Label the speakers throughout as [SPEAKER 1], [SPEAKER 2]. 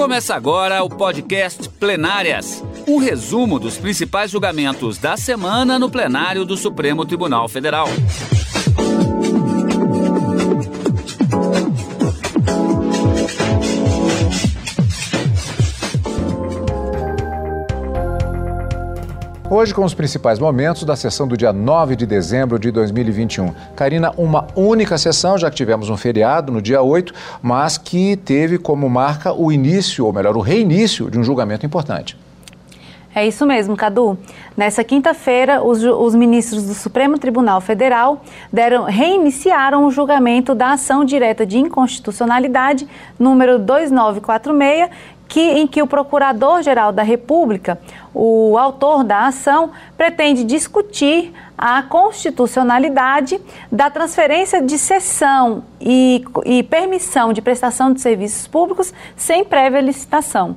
[SPEAKER 1] Começa agora o podcast Plenárias um resumo dos principais julgamentos da semana no plenário do Supremo Tribunal Federal.
[SPEAKER 2] Hoje com os principais momentos da sessão do dia 9 de dezembro de 2021. Karina, uma única sessão, já que tivemos um feriado no dia 8, mas que teve como marca o início, ou melhor, o reinício de um julgamento importante.
[SPEAKER 3] É isso mesmo, Cadu. Nessa quinta-feira, os, os, ministros do Supremo Tribunal Federal deram, reiniciaram o julgamento da ação direta de inconstitucionalidade número 2946, que, em que o Procurador-Geral da República, o autor da ação, pretende discutir a constitucionalidade da transferência de cessão e, e permissão de prestação de serviços públicos sem prévia licitação.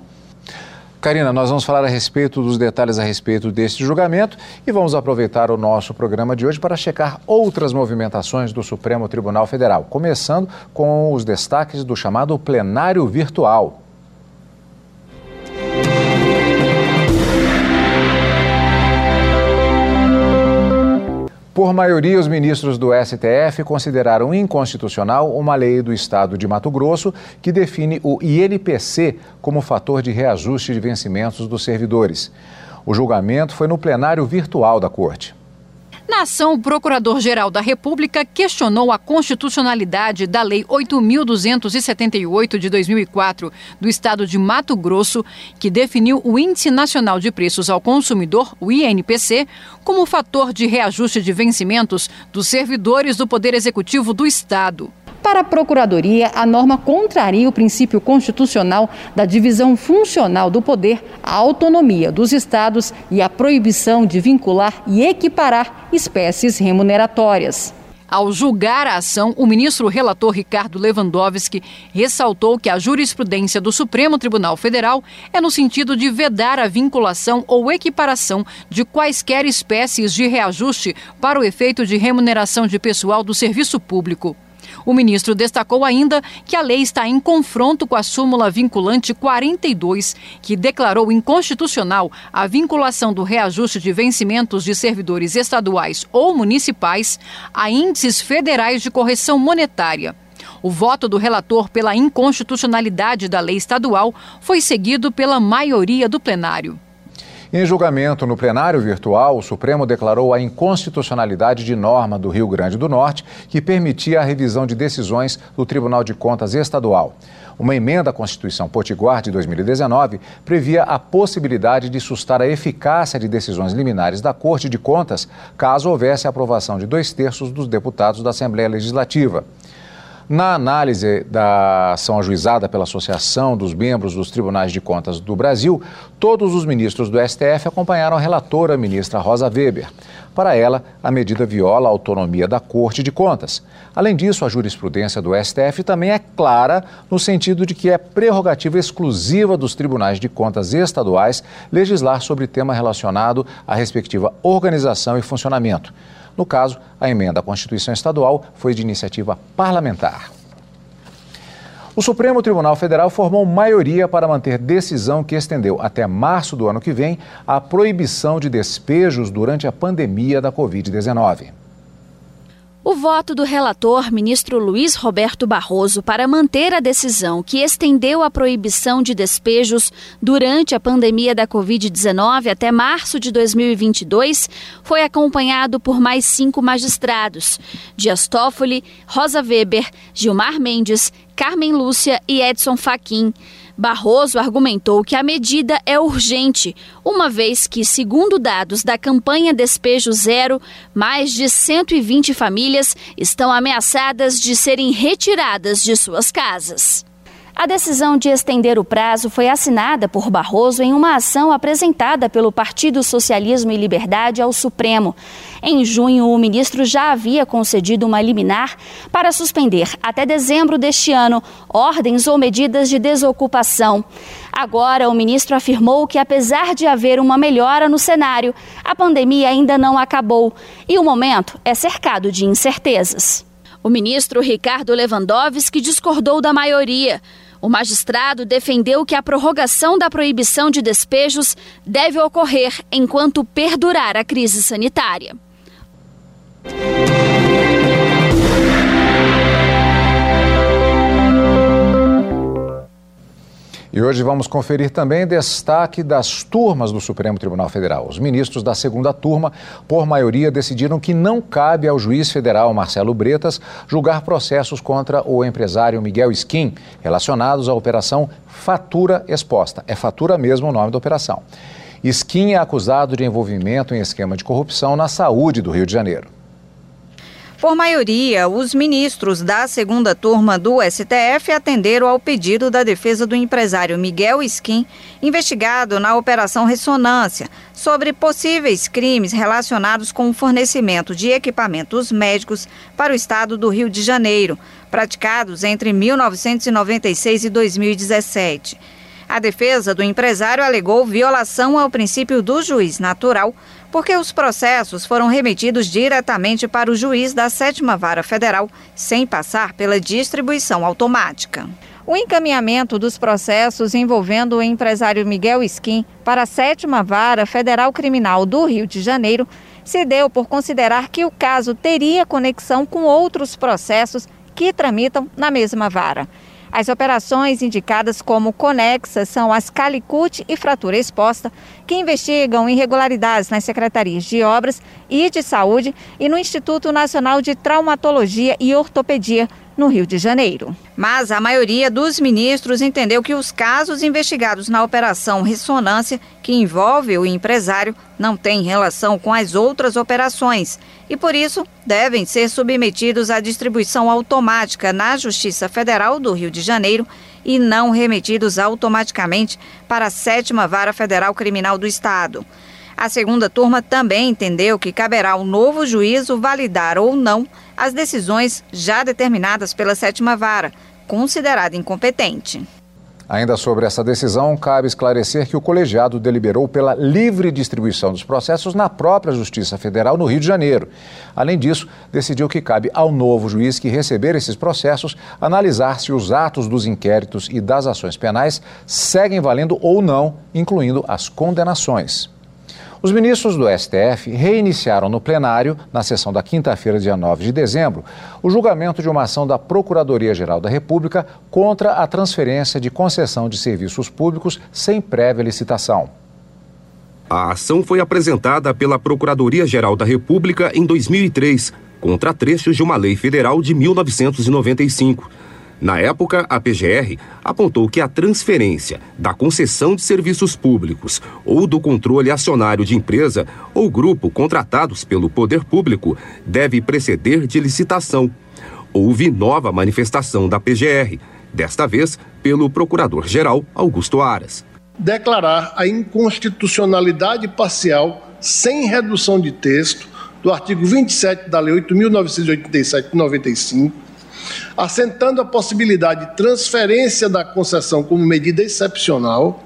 [SPEAKER 2] Karina, nós vamos falar a respeito dos detalhes a respeito deste julgamento e vamos aproveitar o nosso programa de hoje para checar outras movimentações do Supremo Tribunal Federal, começando com os destaques do chamado plenário virtual. Por maioria, os ministros do STF consideraram inconstitucional uma lei do Estado de Mato Grosso que define o INPC como fator de reajuste de vencimentos dos servidores. O julgamento foi no plenário virtual da Corte.
[SPEAKER 4] Na ação, o Procurador-Geral da República questionou a constitucionalidade da Lei 8.278 de 2004 do Estado de Mato Grosso, que definiu o Índice Nacional de Preços ao Consumidor, o INPC, como fator de reajuste de vencimentos dos servidores do Poder Executivo do Estado. Para a Procuradoria, a norma contraria o princípio constitucional da divisão funcional do poder, a autonomia dos estados e a proibição de vincular e equiparar espécies remuneratórias. Ao julgar a ação, o ministro relator Ricardo Lewandowski ressaltou que a jurisprudência do Supremo Tribunal Federal é no sentido de vedar a vinculação ou equiparação de quaisquer espécies de reajuste para o efeito de remuneração de pessoal do serviço público. O ministro destacou ainda que a lei está em confronto com a súmula vinculante 42, que declarou inconstitucional a vinculação do reajuste de vencimentos de servidores estaduais ou municipais a índices federais de correção monetária. O voto do relator pela inconstitucionalidade da lei estadual foi seguido pela maioria do plenário.
[SPEAKER 2] Em julgamento no plenário virtual, o Supremo declarou a inconstitucionalidade de norma do Rio Grande do Norte que permitia a revisão de decisões do Tribunal de Contas Estadual. Uma emenda à Constituição Potiguar de 2019 previa a possibilidade de sustar a eficácia de decisões liminares da Corte de Contas caso houvesse aprovação de dois terços dos deputados da Assembleia Legislativa. Na análise da ação ajuizada pela Associação dos Membros dos Tribunais de Contas do Brasil, todos os ministros do STF acompanharam a relatora, a ministra Rosa Weber. Para ela, a medida viola a autonomia da Corte de Contas. Além disso, a jurisprudência do STF também é clara no sentido de que é prerrogativa exclusiva dos tribunais de contas estaduais legislar sobre tema relacionado à respectiva organização e funcionamento. No caso, a emenda à Constituição Estadual foi de iniciativa parlamentar. O Supremo Tribunal Federal formou maioria para manter decisão que estendeu até março do ano que vem a proibição de despejos durante a pandemia da Covid-19.
[SPEAKER 5] O voto do relator, ministro Luiz Roberto Barroso, para manter a decisão que estendeu a proibição de despejos durante a pandemia da Covid-19 até março de 2022 foi acompanhado por mais cinco magistrados: Dias Toffoli, Rosa Weber, Gilmar Mendes, Carmen Lúcia e Edson Fachin. Barroso argumentou que a medida é urgente, uma vez que, segundo dados da campanha Despejo Zero, mais de 120 famílias estão ameaçadas de serem retiradas de suas casas. A decisão de estender o prazo foi assinada por Barroso em uma ação apresentada pelo Partido Socialismo e Liberdade ao Supremo. Em junho, o ministro já havia concedido uma liminar para suspender até dezembro deste ano ordens ou medidas de desocupação. Agora, o ministro afirmou que, apesar de haver uma melhora no cenário, a pandemia ainda não acabou e o momento é cercado de incertezas. O ministro Ricardo Lewandowski discordou da maioria. O magistrado defendeu que a prorrogação da proibição de despejos deve ocorrer enquanto perdurar a crise sanitária.
[SPEAKER 2] E hoje vamos conferir também destaque das turmas do Supremo Tribunal Federal. Os ministros da segunda turma, por maioria, decidiram que não cabe ao juiz federal Marcelo Bretas julgar processos contra o empresário Miguel Skin relacionados à operação Fatura Exposta. É fatura mesmo o nome da operação. Skin é acusado de envolvimento em esquema de corrupção na saúde do Rio de Janeiro.
[SPEAKER 6] Por maioria, os ministros da segunda turma do STF atenderam ao pedido da defesa do empresário Miguel Skin, investigado na Operação Ressonância, sobre possíveis crimes relacionados com o fornecimento de equipamentos médicos para o estado do Rio de Janeiro, praticados entre 1996 e 2017. A defesa do empresário alegou violação ao princípio do juiz natural porque os processos foram remetidos diretamente para o juiz da sétima vara federal, sem passar pela distribuição automática. O encaminhamento dos processos envolvendo o empresário Miguel Skin para a sétima vara federal criminal do Rio de Janeiro se deu por considerar que o caso teria conexão com outros processos que tramitam na mesma vara. As operações indicadas como conexas são as Calicut e Fratura Exposta, que investigam irregularidades nas secretarias de Obras e de Saúde e no Instituto Nacional de Traumatologia e Ortopedia, no Rio de Janeiro. Mas a maioria dos ministros entendeu que os casos investigados na Operação Ressonância, que envolve o empresário, não têm relação com as outras operações e, por isso, devem ser submetidos à distribuição automática na Justiça Federal do Rio de Janeiro e não remetidos automaticamente para a Sétima Vara Federal Criminal do Estado. A segunda turma também entendeu que caberá ao novo juízo validar ou não as decisões já determinadas pela sétima vara, considerada incompetente.
[SPEAKER 2] Ainda sobre essa decisão, cabe esclarecer que o colegiado deliberou pela livre distribuição dos processos na própria Justiça Federal no Rio de Janeiro. Além disso, decidiu que cabe ao novo juiz que receber esses processos analisar se os atos dos inquéritos e das ações penais seguem valendo ou não, incluindo as condenações. Os ministros do STF reiniciaram no plenário, na sessão da quinta-feira, dia 9 de dezembro, o julgamento de uma ação da Procuradoria-Geral da República contra a transferência de concessão de serviços públicos sem prévia licitação.
[SPEAKER 7] A ação foi apresentada pela Procuradoria-Geral da República em 2003, contra trechos de uma lei federal de 1995 na época, a PGR apontou que a transferência da concessão de serviços públicos ou do controle acionário de empresa ou grupo contratados pelo poder público deve preceder de licitação. Houve nova manifestação da PGR, desta vez pelo Procurador-Geral Augusto Aras.
[SPEAKER 8] Declarar a inconstitucionalidade parcial sem redução de texto do artigo 27 da Lei 8.987-95 assentando a possibilidade de transferência da concessão como medida excepcional,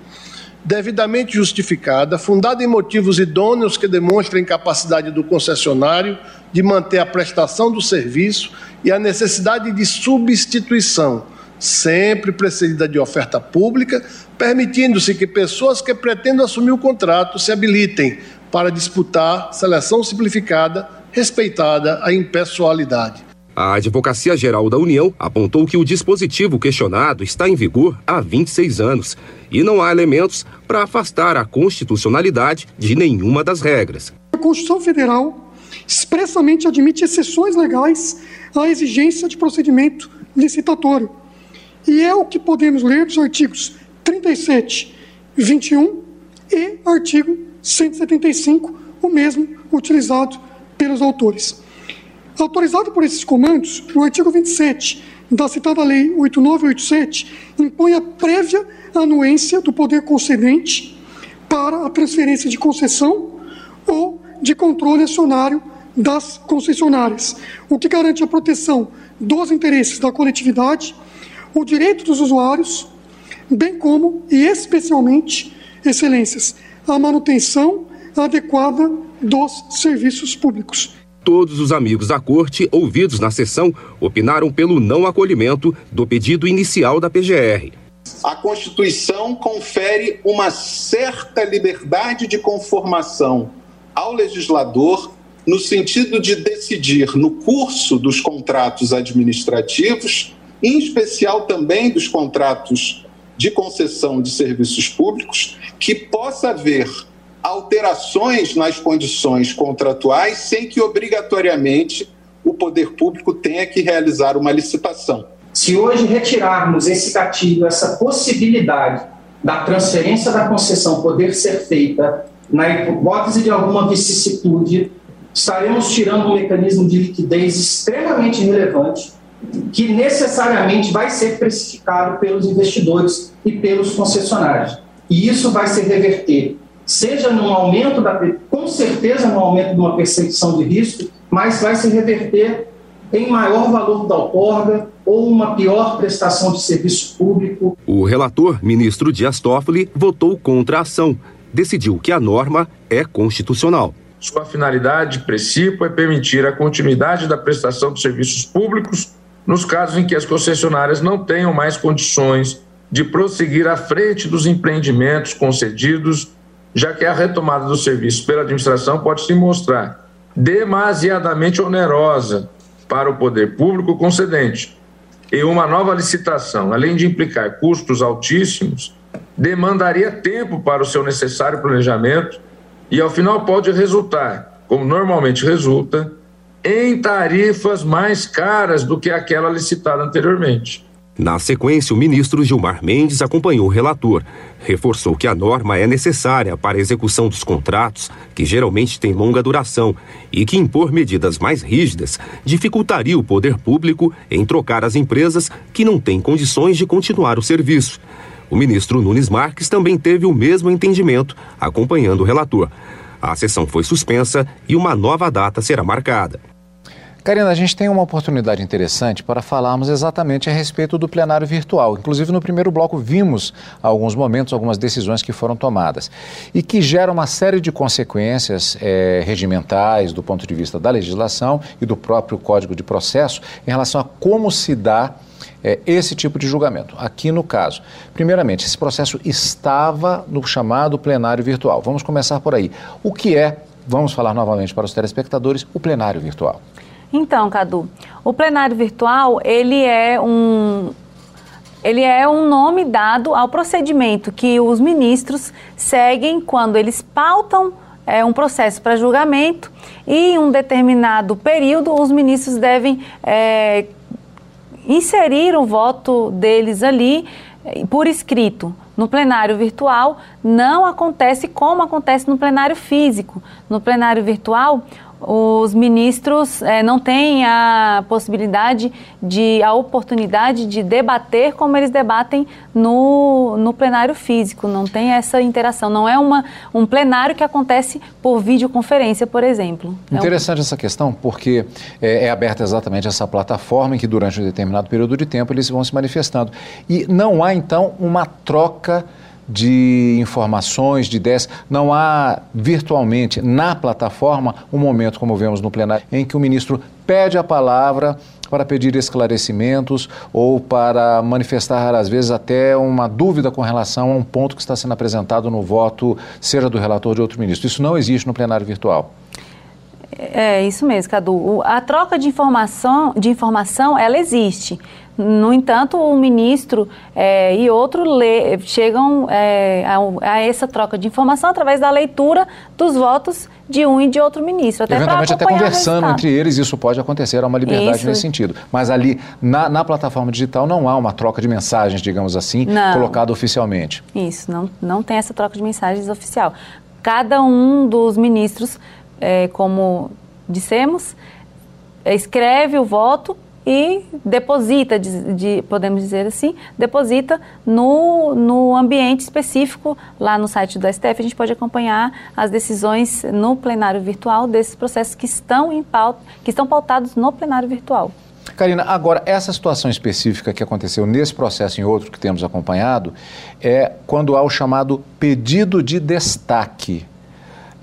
[SPEAKER 8] devidamente justificada, fundada em motivos idôneos que demonstrem capacidade do concessionário de manter a prestação do serviço e a necessidade de substituição, sempre precedida de oferta pública, permitindo-se que pessoas que pretendam assumir o contrato se habilitem para disputar seleção simplificada, respeitada a impessoalidade.
[SPEAKER 7] A Advocacia Geral da União apontou que o dispositivo questionado está em vigor há 26 anos e não há elementos para afastar a constitucionalidade de nenhuma das regras.
[SPEAKER 9] A Constituição Federal expressamente admite exceções legais à exigência de procedimento licitatório. E é o que podemos ler dos artigos 37, 21 e artigo 175, o mesmo utilizado pelos autores. Autorizado por esses comandos, o artigo 27 da citada Lei 8987 impõe a prévia anuência do poder concedente para a transferência de concessão ou de controle acionário das concessionárias, o que garante a proteção dos interesses da coletividade, o direito dos usuários, bem como e especialmente, excelências, a manutenção adequada dos serviços públicos.
[SPEAKER 7] Todos os amigos da corte, ouvidos na sessão, opinaram pelo não acolhimento do pedido inicial da PGR.
[SPEAKER 10] A Constituição confere uma certa liberdade de conformação ao legislador no sentido de decidir no curso dos contratos administrativos, em especial também dos contratos de concessão de serviços públicos, que possa haver alterações nas condições contratuais sem que obrigatoriamente o poder público tenha que realizar uma licitação.
[SPEAKER 11] Se hoje retirarmos esse gatilho, essa possibilidade da transferência da concessão poder ser feita na hipótese de alguma vicissitude, estaremos tirando um mecanismo de liquidez extremamente relevante que necessariamente vai ser precificado pelos investidores e pelos concessionários. E isso vai se reverter, seja no aumento da, com certeza no aumento de uma percepção de risco, mas vai se reverter em maior valor da outorga ou uma pior prestação de serviço público.
[SPEAKER 7] O relator, ministro Dias Toffoli, votou contra a ação. Decidiu que a norma é constitucional.
[SPEAKER 12] Sua finalidade, princípio, é permitir a continuidade da prestação de serviços públicos nos casos em que as concessionárias não tenham mais condições de prosseguir à frente dos empreendimentos concedidos, já que a retomada do serviço pela administração pode se mostrar demasiadamente onerosa para o poder público concedente. E uma nova licitação, além de implicar custos altíssimos, demandaria tempo para o seu necessário planejamento e, ao final, pode resultar, como normalmente resulta, em tarifas mais caras do que aquela licitada anteriormente.
[SPEAKER 7] Na sequência, o ministro Gilmar Mendes acompanhou o relator. Reforçou que a norma é necessária para a execução dos contratos, que geralmente têm longa duração, e que impor medidas mais rígidas dificultaria o poder público em trocar as empresas que não têm condições de continuar o serviço. O ministro Nunes Marques também teve o mesmo entendimento, acompanhando o relator. A sessão foi suspensa e uma nova data será marcada.
[SPEAKER 2] Karina, a gente tem uma oportunidade interessante para falarmos exatamente a respeito do plenário virtual. Inclusive, no primeiro bloco, vimos alguns momentos, algumas decisões que foram tomadas e que geram uma série de consequências é, regimentais do ponto de vista da legislação e do próprio Código de Processo em relação a como se dá é, esse tipo de julgamento. Aqui no caso, primeiramente, esse processo estava no chamado plenário virtual. Vamos começar por aí. O que é, vamos falar novamente para os telespectadores, o plenário virtual?
[SPEAKER 3] Então, Cadu, o plenário virtual, ele é um ele é um nome dado ao procedimento que os ministros seguem quando eles pautam é, um processo para julgamento e em um determinado período os ministros devem é, inserir o voto deles ali por escrito. No plenário virtual não acontece como acontece no plenário físico. No plenário virtual, os ministros é, não têm a possibilidade de, a oportunidade de debater como eles debatem no, no plenário físico, não tem essa interação, não é uma, um plenário que acontece por videoconferência, por exemplo.
[SPEAKER 2] Interessante é um... essa questão, porque é, é aberta exatamente essa plataforma em que durante um determinado período de tempo eles vão se manifestando. E não há, então, uma troca de informações, de ideias. Não há virtualmente na plataforma um momento, como vemos no plenário, em que o ministro pede a palavra para pedir esclarecimentos ou para manifestar, às vezes, até uma dúvida com relação a um ponto que está sendo apresentado no voto, seja do relator ou de outro ministro. Isso não existe no plenário virtual.
[SPEAKER 3] É isso mesmo, Cadu. A troca de informação, de informação ela existe. No entanto, o ministro é, e outro lê, chegam é, a, a, essa troca de informação através da leitura dos votos de um e de outro ministro.
[SPEAKER 2] Até Eventualmente, até conversando entre eles, isso pode acontecer, há uma liberdade isso. nesse sentido. Mas ali, na, na, plataforma digital, não há uma troca de mensagens, digamos assim, não. colocada oficialmente.
[SPEAKER 3] Isso, não, não tem essa troca de mensagens oficial. Cada um dos ministros, é, como dissemos, escreve o voto e deposita, de, de, podemos dizer assim, deposita no, no ambiente específico lá no site do STF. A gente pode acompanhar as decisões no plenário virtual desses processos que estão, em pauta, que estão pautados no plenário virtual.
[SPEAKER 2] Karina, agora, essa situação específica que aconteceu nesse processo e em outro que temos acompanhado é quando há o chamado pedido de destaque.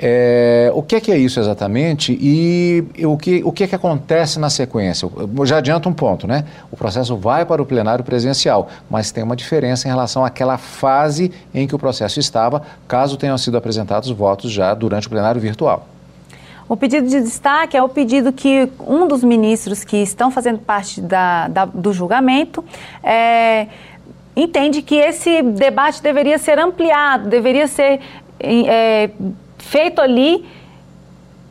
[SPEAKER 2] É, o que é, que é isso exatamente e, o, que, o que é que acontece na sequência? Eu já adianto um ponto, né? O processo vai para o plenário presencial, mas tem uma diferença em relação àquela fase em que o processo estava, caso tenham sido apresentados votos já durante o plenário virtual.
[SPEAKER 3] O pedido de destaque é o pedido que um dos ministros que estão fazendo parte da, da, do julgamento é, entende que esse debate deveria ser ampliado, deveria ser é, feito ali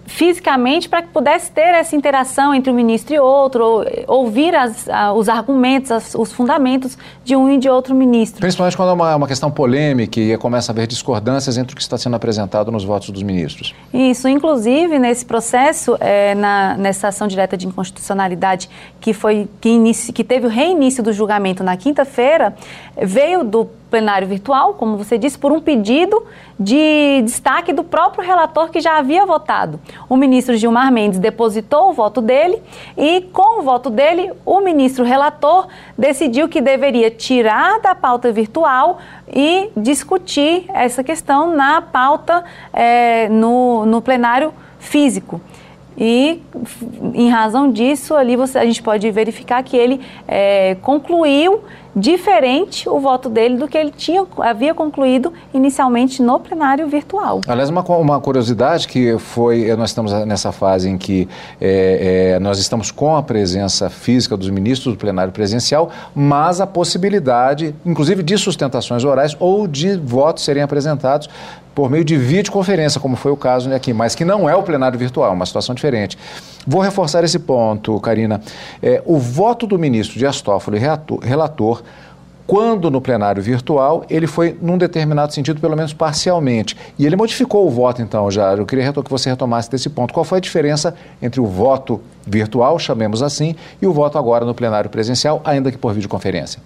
[SPEAKER 3] fisicamente para que pudesse ter essa interação entre um ministro e outro, ou, ouvir as, os argumentos, as, os fundamentos de um e de outro ministro.
[SPEAKER 2] Principalmente quando é uma, uma, questão polêmica e começa a haver discordâncias entre o que está sendo apresentado nos votos dos ministros.
[SPEAKER 3] Isso, inclusive nesse processo, é, na, nessa ação direta de inconstitucionalidade que foi que, inici, que teve o reinício do julgamento na quinta-feira, veio do plenário virtual, como você disse, por um pedido de destaque do próprio relator que já havia votado. O ministro Gilmar Mendes depositou o voto dele e, com o voto dele, o ministro relator decidiu que deveria tirar da pauta virtual e discutir essa questão na pauta é, no, no plenário físico. E, em razão disso, ali você, a gente pode verificar que ele é, concluiu diferente o voto dele do que ele tinha, havia concluído inicialmente no plenário virtual.
[SPEAKER 2] Aliás, uma, uma curiosidade que foi, eh, nós estamos nessa fase em que é, é, nós estamos com a presença física dos ministros do plenário presencial, mas a possibilidade, inclusive, de sustentações orais ou de votos serem apresentados por meio de videoconferência, como foi o caso aqui, mas que não é o plenário virtual, uma situação diferente. Vou reforçar esse ponto, Karina. É, o voto do ministro Dias Toffoli, relator, quando no plenário virtual, ele foi num determinado sentido, pelo menos parcialmente. E ele modificou o voto, então, já. Eu queria que você retomasse desse ponto. Qual foi a diferença entre o voto virtual, chamemos assim, e o voto agora no plenário presencial, ainda que por videoconferência?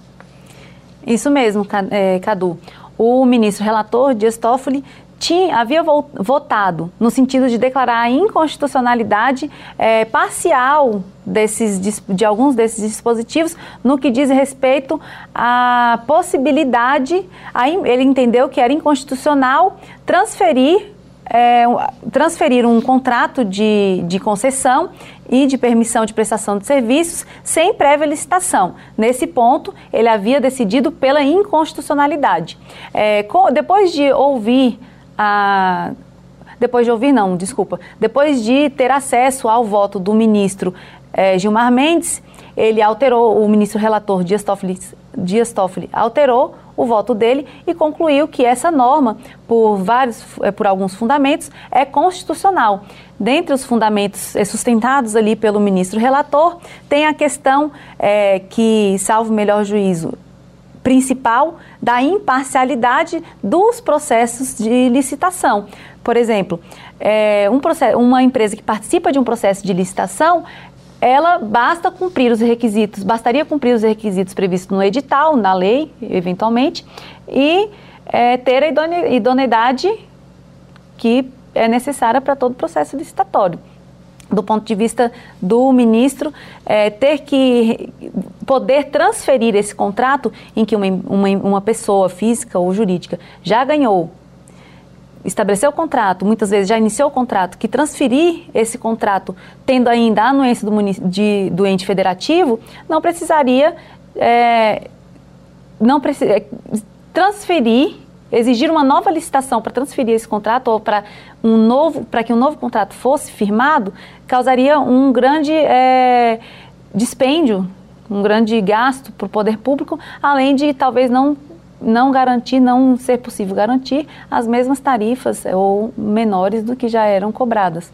[SPEAKER 3] Isso mesmo, é, Cadu. O ministro relator, Dias Toffoli, tinha, havia votado no sentido de declarar a inconstitucionalidade é, parcial desses, de alguns desses dispositivos no que diz respeito à possibilidade, a, ele entendeu que era inconstitucional transferir é, transferir um contrato de, de concessão e de permissão de prestação de serviços sem prévia licitação. Nesse ponto, ele havia decidido pela inconstitucionalidade. É, com, depois de ouvir a. Depois de ouvir, não, desculpa. Depois de ter acesso ao voto do ministro eh, Gilmar Mendes, ele alterou, o ministro relator Dias Toffoli, Dias Toffoli alterou o voto dele e concluiu que essa norma, por vários, eh, por alguns fundamentos, é constitucional. Dentre os fundamentos eh, sustentados ali pelo ministro relator, tem a questão que, salvo melhor juízo, principal da imparcialidade dos processos de licitação. Por exemplo, é, um processo, uma empresa que participa de um processo de licitação, ela basta cumprir os requisitos, bastaria cumprir os requisitos previstos no edital, na lei, eventualmente, e é, ter a idoneidade que é necessária para todo processo licitatório do ponto de vista do ministro, é, ter que poder transferir esse contrato em que uma, uma, uma pessoa física ou jurídica já ganhou, estabeleceu o contrato, muitas vezes já iniciou o contrato, que transferir esse contrato, tendo ainda a anuência do, de, do ente federativo, não precisaria é, não precisa, é, transferir exigir uma nova licitação para transferir esse contrato ou para um novo para que um novo contrato fosse firmado causaria um grande é, dispêndio um grande gasto para o poder público além de talvez não não garantir não ser possível garantir as mesmas tarifas ou menores do que já eram cobradas.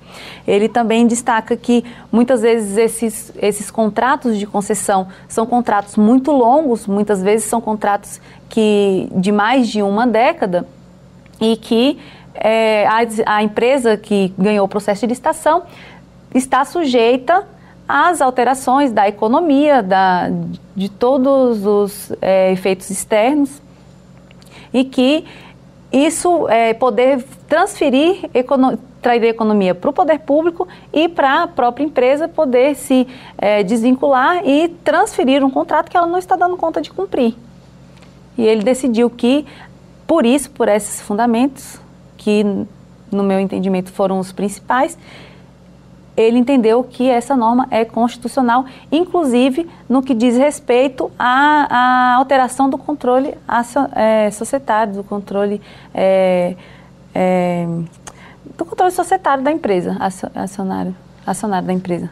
[SPEAKER 3] Ele também destaca que muitas vezes esses esses contratos de concessão são contratos muito longos muitas vezes são contratos que de mais de uma década e que é, a, a empresa que ganhou o processo de licitação está sujeita às alterações da economia, da, de todos os é, efeitos externos e que isso é, poder transferir, econo, trazer economia para o poder público e para a própria empresa poder se é, desvincular e transferir um contrato que ela não está dando conta de cumprir. E ele decidiu que, por isso, por esses fundamentos, que no meu entendimento, foram os principais, ele entendeu que essa norma é constitucional, inclusive no que diz respeito à, à alteração do controle é, societário, do controle, é, é, do controle societário da empresa, acionário, acionário da empresa.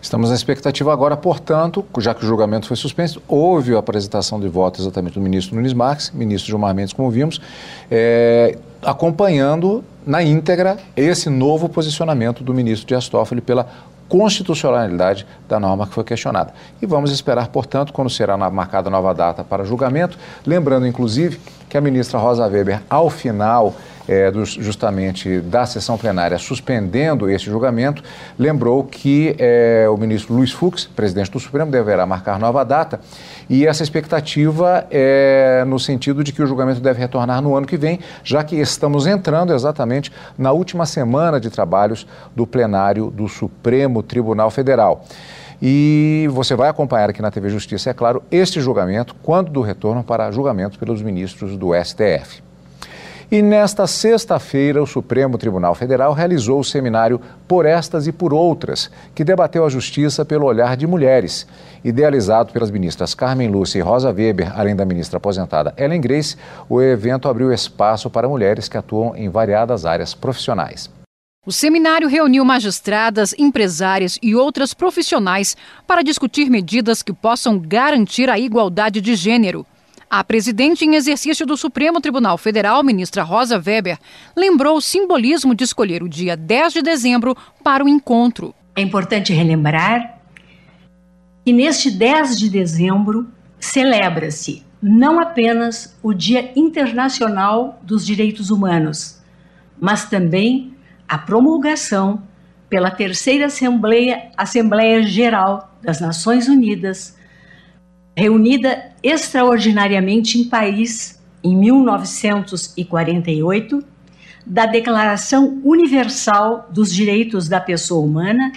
[SPEAKER 2] Estamos na expectativa agora, portanto, já que o julgamento foi suspenso, houve a apresentação de voto exatamente do ministro Nunes Marques, ministro Gilmar Mendes, como vimos, é, acompanhando na íntegra esse novo posicionamento do ministro Dias Toffoli pela constitucionalidade da norma que foi questionada. E vamos esperar, portanto, quando será marcada nova data para julgamento, lembrando, inclusive, que a ministra Rosa Weber, ao final é, dos, justamente da sessão plenária suspendendo esse julgamento, lembrou que é, o ministro Luiz Fux, presidente do Supremo, deverá marcar nova data e essa expectativa é no sentido de que o julgamento deve retornar no ano que vem, já que estamos entrando exatamente na última semana de trabalhos do plenário do Supremo Tribunal Federal. E você vai acompanhar aqui na TV Justiça, é claro, este julgamento, quando do retorno para julgamento pelos ministros do STF. E nesta sexta-feira, o Supremo Tribunal Federal realizou o seminário Por Estas e Por Outras, que debateu a justiça pelo olhar de mulheres. Idealizado pelas ministras Carmen Lúcia e Rosa Weber, além da ministra aposentada Ellen Grace, o evento abriu espaço para mulheres que atuam em variadas áreas profissionais.
[SPEAKER 4] O seminário reuniu magistradas, empresárias e outras profissionais para discutir medidas que possam garantir a igualdade de gênero. A presidente em exercício do Supremo Tribunal Federal, ministra Rosa Weber, lembrou o simbolismo de escolher o dia 10 de dezembro para o encontro.
[SPEAKER 13] É importante relembrar que neste 10 de dezembro celebra-se não apenas o Dia Internacional dos Direitos Humanos, mas também a promulgação pela Terceira Assembleia, Assembleia Geral das Nações Unidas reunida extraordinariamente em Paris em 1948, da Declaração Universal dos Direitos da Pessoa Humana,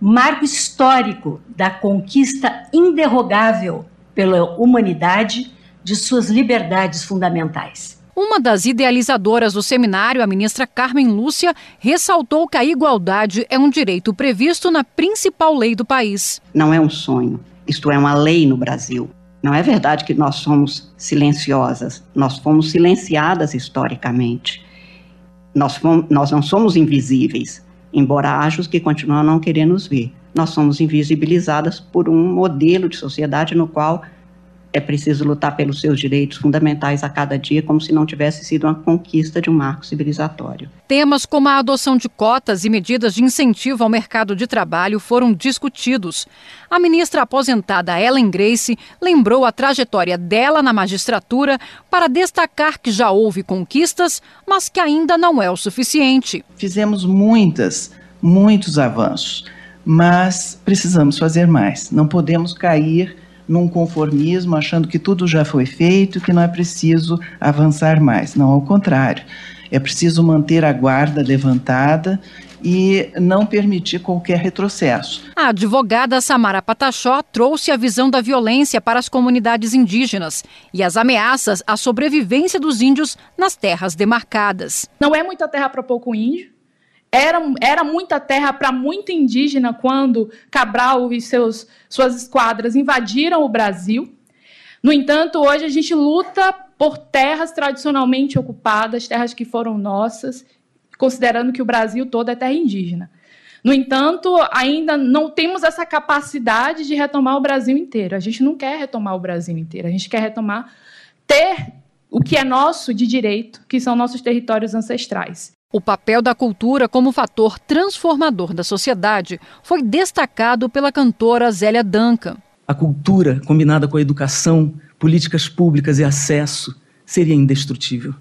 [SPEAKER 13] marco histórico da conquista inderrogável pela humanidade de suas liberdades fundamentais.
[SPEAKER 4] Uma das idealizadoras do seminário, a ministra Carmen Lúcia, ressaltou que a igualdade é um direito previsto na principal lei do país.
[SPEAKER 14] Não é um sonho, isto é uma lei no Brasil. Não é verdade que nós somos silenciosas, nós fomos silenciadas historicamente. Nós, fomos, nós não somos invisíveis, embora haja os que continuam a não querer nos ver. Nós somos invisibilizadas por um modelo de sociedade no qual é preciso lutar pelos seus direitos fundamentais a cada dia, como se não tivesse sido uma conquista de um marco civilizatório.
[SPEAKER 4] Temas como a adoção de cotas e medidas de incentivo ao mercado de trabalho foram discutidos. A ministra aposentada Ellen Grace lembrou a trajetória dela na magistratura para destacar que já houve conquistas, mas que ainda não é o suficiente.
[SPEAKER 15] Fizemos muitas, muitos avanços, mas precisamos fazer mais. Não podemos cair num conformismo, achando que tudo já foi feito, que não é preciso avançar mais. Não, ao contrário. É preciso manter a guarda levantada e não permitir qualquer retrocesso.
[SPEAKER 4] A advogada Samara Patachó trouxe a visão da violência para as comunidades indígenas e as ameaças à sobrevivência dos índios nas terras demarcadas.
[SPEAKER 16] Não é muita terra para pouco índio, era, era muita terra para muito indígena quando Cabral e seus, suas esquadras invadiram o Brasil. No entanto, hoje a gente luta por terras tradicionalmente ocupadas, terras que foram nossas, considerando que o Brasil todo é terra indígena. No entanto, ainda não temos essa capacidade de retomar o Brasil inteiro. A gente não quer retomar o Brasil inteiro, a gente quer retomar, ter o que é nosso de direito, que são nossos territórios ancestrais.
[SPEAKER 4] O papel da cultura como fator transformador da sociedade foi destacado pela cantora Zélia Duncan.
[SPEAKER 17] A cultura, combinada com a educação, políticas públicas e acesso, seria indestrutível.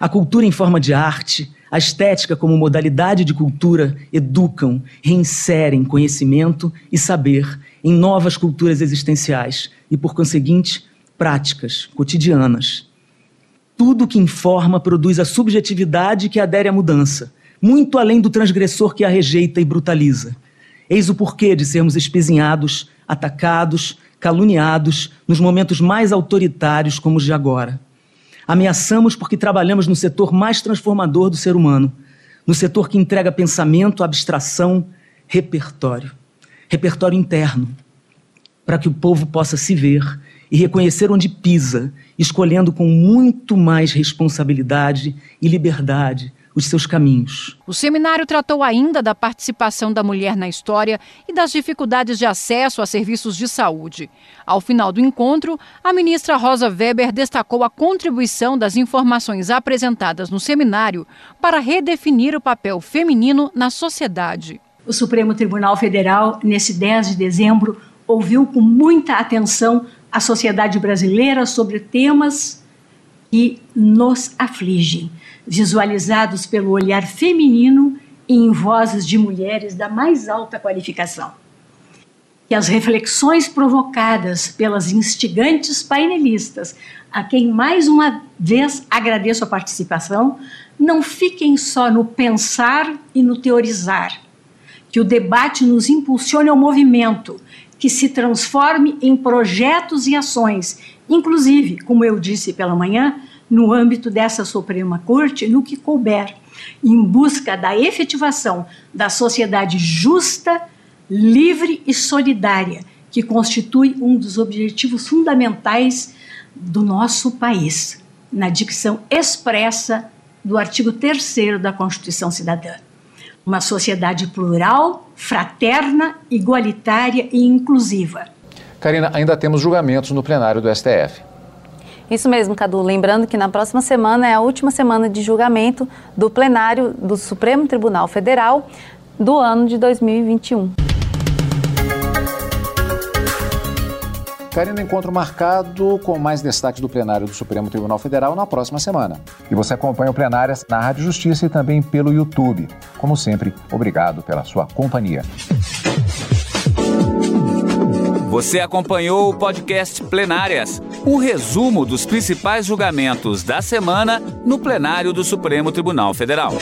[SPEAKER 17] A cultura em forma de arte, a estética como modalidade de cultura educam, reinserem conhecimento e saber em novas culturas existenciais e, por conseguinte, práticas cotidianas tudo que informa produz a subjetividade que adere à mudança, muito além do transgressor que a rejeita e brutaliza. Eis o porquê de sermos espizinhados, atacados, caluniados nos momentos mais autoritários como os de agora. Ameaçamos porque trabalhamos no setor mais transformador do ser humano, no setor que entrega pensamento, abstração, repertório. Repertório interno, para que o povo possa se ver e reconhecer onde pisa, escolhendo com muito mais responsabilidade e liberdade os seus caminhos.
[SPEAKER 4] O seminário tratou ainda da participação da mulher na história e das dificuldades de acesso a serviços de saúde. Ao final do encontro, a ministra Rosa Weber destacou a contribuição das informações apresentadas no seminário para redefinir o papel feminino na sociedade.
[SPEAKER 13] O Supremo Tribunal Federal, nesse 10 de dezembro, ouviu com muita atenção a sociedade brasileira sobre temas que nos afligem visualizados pelo olhar feminino e em vozes de mulheres da mais alta qualificação. Que as reflexões provocadas pelas instigantes painelistas, a quem mais uma vez agradeço a participação, não fiquem só no pensar e no teorizar. Que o debate nos impulsione ao movimento, que se transforme em projetos e ações, inclusive, como eu disse pela manhã, no âmbito dessa Suprema Corte, no que couber, em busca da efetivação da sociedade justa, livre e solidária, que constitui um dos objetivos fundamentais do nosso país, na dicção expressa do artigo 3 da Constituição Cidadã. Uma sociedade plural, fraterna, igualitária e inclusiva.
[SPEAKER 2] Karina, ainda temos julgamentos no plenário do STF.
[SPEAKER 3] Isso mesmo, Cadu. Lembrando que na próxima semana é a última semana de julgamento do plenário do Supremo Tribunal Federal do ano de 2021.
[SPEAKER 2] Karina, encontro marcado com mais destaques do plenário do Supremo Tribunal Federal na próxima semana. E você acompanha o Plenárias na Rádio Justiça e também pelo YouTube. Como sempre, obrigado pela sua companhia.
[SPEAKER 1] Você acompanhou o podcast Plenárias, um resumo dos principais julgamentos da semana no plenário do Supremo Tribunal Federal.